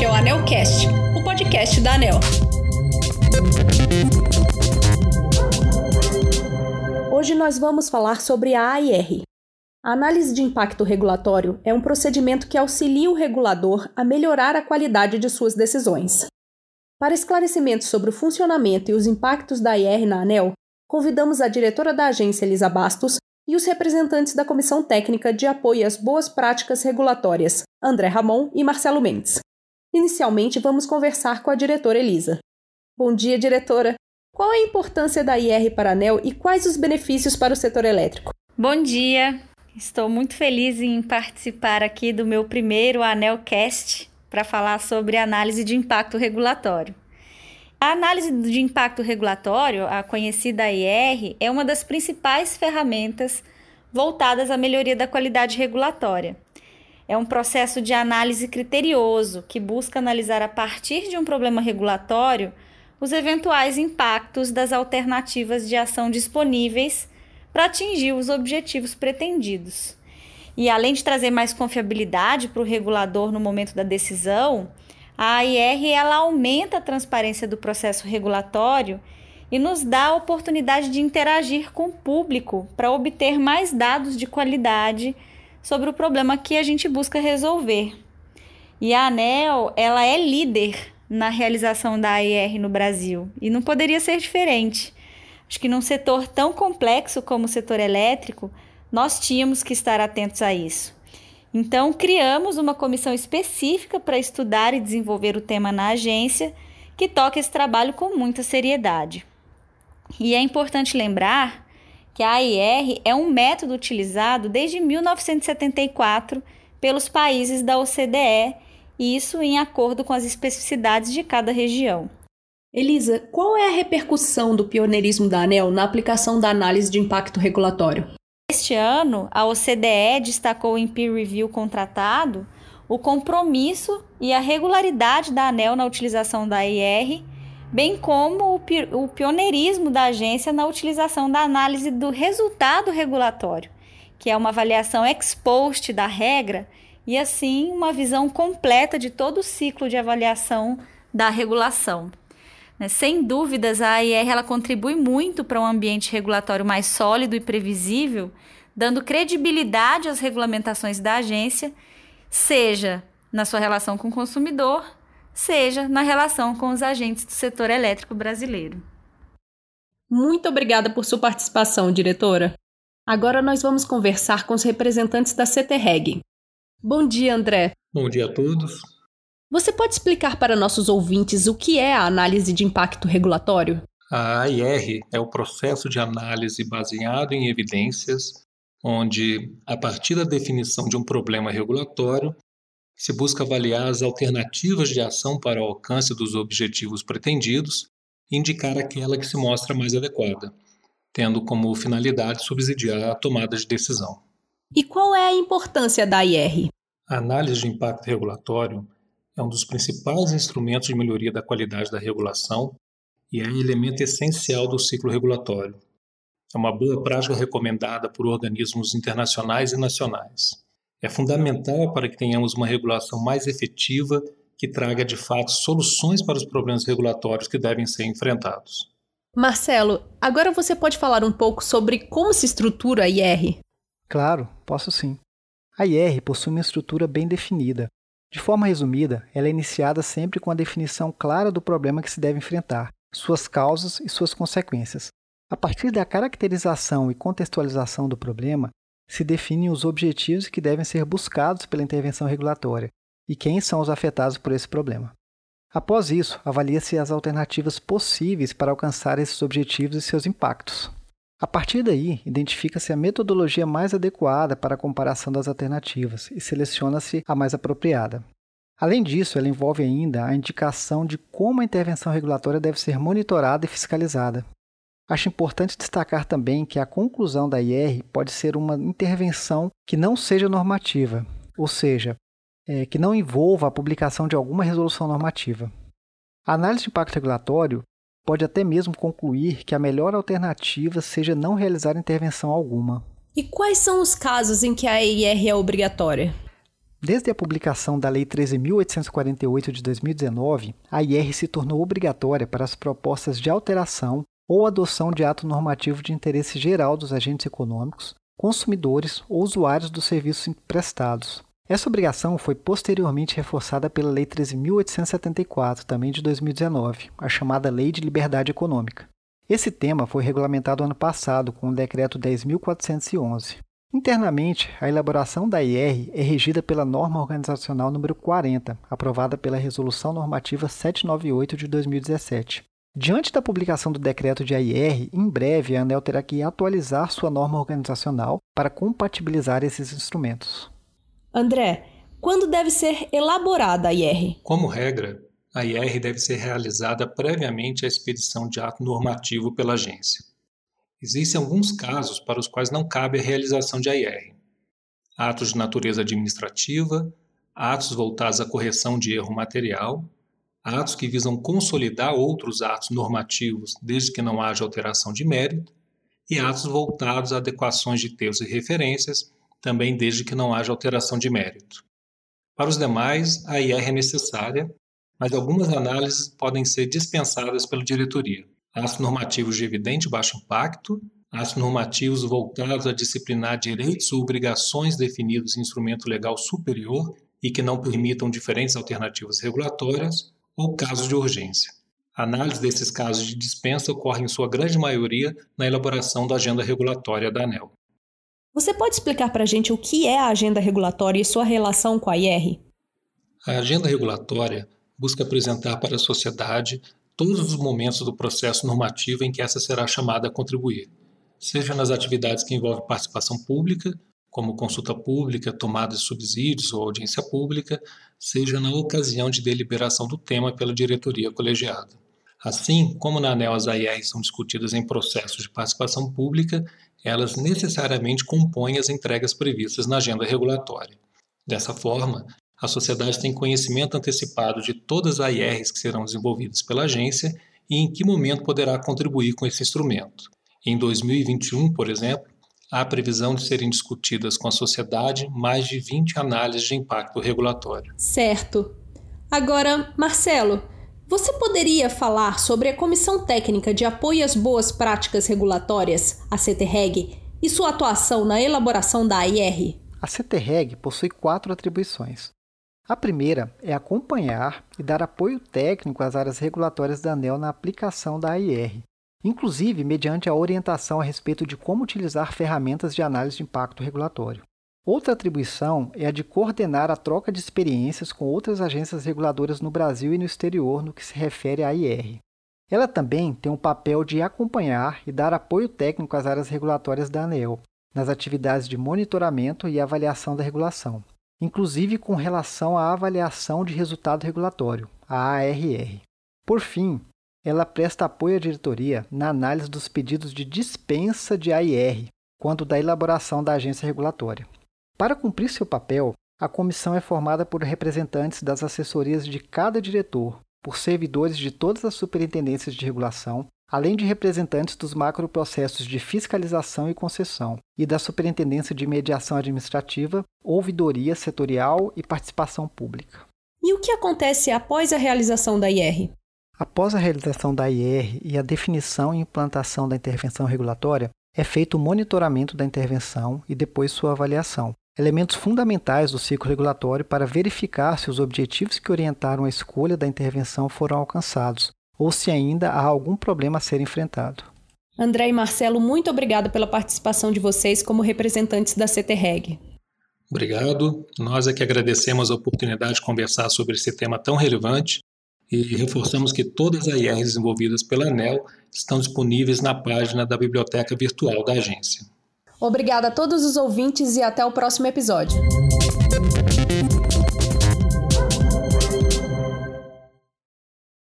Este é o Anelcast, o podcast da Anel. Hoje nós vamos falar sobre a AIR. A análise de impacto regulatório é um procedimento que auxilia o regulador a melhorar a qualidade de suas decisões. Para esclarecimentos sobre o funcionamento e os impactos da AIR na ANEL, convidamos a diretora da agência Elisa Bastos e os representantes da Comissão Técnica de Apoio às Boas Práticas Regulatórias, André Ramon e Marcelo Mendes. Inicialmente, vamos conversar com a diretora Elisa. Bom dia, diretora. Qual é a importância da IR para a ANEL e quais os benefícios para o setor elétrico? Bom dia. Estou muito feliz em participar aqui do meu primeiro ANELcast para falar sobre análise de impacto regulatório. A análise de impacto regulatório, a conhecida IR, é uma das principais ferramentas voltadas à melhoria da qualidade regulatória. É um processo de análise criterioso que busca analisar a partir de um problema regulatório os eventuais impactos das alternativas de ação disponíveis para atingir os objetivos pretendidos. E além de trazer mais confiabilidade para o regulador no momento da decisão, a AIR ela aumenta a transparência do processo regulatório e nos dá a oportunidade de interagir com o público para obter mais dados de qualidade sobre o problema que a gente busca resolver. E a ANEL, ela é líder na realização da AIR no Brasil e não poderia ser diferente. Acho que num setor tão complexo como o setor elétrico, nós tínhamos que estar atentos a isso. Então, criamos uma comissão específica para estudar e desenvolver o tema na agência, que toca esse trabalho com muita seriedade. E é importante lembrar que a AIR é um método utilizado desde 1974 pelos países da OCDE, e isso em acordo com as especificidades de cada região. Elisa, qual é a repercussão do pioneirismo da ANEL na aplicação da análise de impacto regulatório? Este ano, a OCDE destacou em peer review contratado o compromisso e a regularidade da ANEL na utilização da IR, bem como o pioneirismo da agência na utilização da análise do resultado regulatório, que é uma avaliação ex post da regra e assim uma visão completa de todo o ciclo de avaliação da regulação. Né? Sem dúvidas, a AIR ela contribui muito para um ambiente regulatório mais sólido e previsível, dando credibilidade às regulamentações da agência, seja na sua relação com o consumidor, seja na relação com os agentes do setor elétrico brasileiro. Muito obrigada por sua participação, diretora. Agora nós vamos conversar com os representantes da CTREG. Bom dia, André. Bom dia a todos. Você pode explicar para nossos ouvintes o que é a análise de impacto regulatório? A AIR é o processo de análise baseado em evidências, onde, a partir da definição de um problema regulatório, se busca avaliar as alternativas de ação para o alcance dos objetivos pretendidos e indicar aquela que se mostra mais adequada, tendo como finalidade subsidiar a tomada de decisão. E qual é a importância da IR? A análise de impacto regulatório é um dos principais instrumentos de melhoria da qualidade da regulação e é um elemento essencial do ciclo regulatório. É uma boa prática recomendada por organismos internacionais e nacionais. É fundamental para que tenhamos uma regulação mais efetiva que traga de fato soluções para os problemas regulatórios que devem ser enfrentados. Marcelo, agora você pode falar um pouco sobre como se estrutura a IR? Claro, posso sim. A IR possui uma estrutura bem definida, de forma resumida, ela é iniciada sempre com a definição clara do problema que se deve enfrentar, suas causas e suas consequências. A partir da caracterização e contextualização do problema, se definem os objetivos que devem ser buscados pela intervenção regulatória e quem são os afetados por esse problema. Após isso, avalia-se as alternativas possíveis para alcançar esses objetivos e seus impactos. A partir daí, identifica-se a metodologia mais adequada para a comparação das alternativas e seleciona-se a mais apropriada. Além disso, ela envolve ainda a indicação de como a intervenção regulatória deve ser monitorada e fiscalizada. Acho importante destacar também que a conclusão da IR pode ser uma intervenção que não seja normativa, ou seja, é, que não envolva a publicação de alguma resolução normativa. A análise de impacto regulatório pode até mesmo concluir que a melhor alternativa seja não realizar intervenção alguma. E quais são os casos em que a EIR é obrigatória? Desde a publicação da Lei 13.848 de 2019, a IR se tornou obrigatória para as propostas de alteração ou adoção de ato normativo de interesse geral dos agentes econômicos, consumidores ou usuários dos serviços prestados. Essa obrigação foi posteriormente reforçada pela Lei 13.874, também de 2019, a chamada Lei de Liberdade Econômica. Esse tema foi regulamentado ano passado com o Decreto 10.411. Internamente, a elaboração da IR é regida pela norma organizacional número 40, aprovada pela Resolução Normativa 798 de 2017. Diante da publicação do decreto de AIR, em breve a ANEL terá que atualizar sua norma organizacional para compatibilizar esses instrumentos. André, quando deve ser elaborada a IR? Como regra, a IR deve ser realizada previamente à expedição de ato normativo pela agência. Existem alguns casos para os quais não cabe a realização de AIR. Atos de natureza administrativa, atos voltados à correção de erro material, atos que visam consolidar outros atos normativos desde que não haja alteração de mérito, e atos voltados a adequações de textos e referências, também desde que não haja alteração de mérito. Para os demais, a IR é necessária, mas algumas análises podem ser dispensadas pela diretoria atos normativos de evidente baixo impacto, atos normativos voltados a disciplinar direitos ou obrigações definidos em instrumento legal superior e que não permitam diferentes alternativas regulatórias, ou casos de urgência. A análise desses casos de dispensa ocorre em sua grande maioria na elaboração da agenda regulatória da ANEL. Você pode explicar para a gente o que é a agenda regulatória e sua relação com a IR? A agenda regulatória busca apresentar para a sociedade todos os momentos do processo normativo em que essa será chamada a contribuir, seja nas atividades que envolvem participação pública, como consulta pública, tomada de subsídios ou audiência pública, seja na ocasião de deliberação do tema pela diretoria colegiada. Assim, como na ANEL as AIRs são discutidas em processos de participação pública, elas necessariamente compõem as entregas previstas na agenda regulatória. Dessa forma, a sociedade tem conhecimento antecipado de todas as AIRs que serão desenvolvidas pela agência e em que momento poderá contribuir com esse instrumento. Em 2021, por exemplo, há a previsão de serem discutidas com a sociedade mais de 20 análises de impacto regulatório. Certo. Agora, Marcelo, você poderia falar sobre a Comissão Técnica de Apoio às Boas Práticas Regulatórias, a CTREG, e sua atuação na elaboração da AIR? A CTREG possui quatro atribuições. A primeira é acompanhar e dar apoio técnico às áreas regulatórias da ANEL na aplicação da AIR, inclusive mediante a orientação a respeito de como utilizar ferramentas de análise de impacto regulatório. Outra atribuição é a de coordenar a troca de experiências com outras agências reguladoras no Brasil e no exterior no que se refere à AIR. Ela também tem o papel de acompanhar e dar apoio técnico às áreas regulatórias da ANEL, nas atividades de monitoramento e avaliação da regulação, inclusive com relação à avaliação de resultado regulatório, a ARR. Por fim, ela presta apoio à diretoria na análise dos pedidos de dispensa de AIR, quando da elaboração da agência regulatória. Para cumprir seu papel, a comissão é formada por representantes das assessorias de cada diretor, por servidores de todas as superintendências de regulação além de representantes dos macroprocessos de fiscalização e concessão e da Superintendência de Mediação Administrativa, Ouvidoria Setorial e Participação Pública. E o que acontece após a realização da IR? Após a realização da IR e a definição e implantação da intervenção regulatória, é feito o monitoramento da intervenção e depois sua avaliação, elementos fundamentais do ciclo regulatório para verificar se os objetivos que orientaram a escolha da intervenção foram alcançados, ou se ainda há algum problema a ser enfrentado. André e Marcelo, muito obrigado pela participação de vocês como representantes da CTREG. Obrigado. Nós é que agradecemos a oportunidade de conversar sobre esse tema tão relevante e reforçamos que todas as IRs desenvolvidas pela ANEL estão disponíveis na página da biblioteca virtual da agência. Obrigada a todos os ouvintes e até o próximo episódio.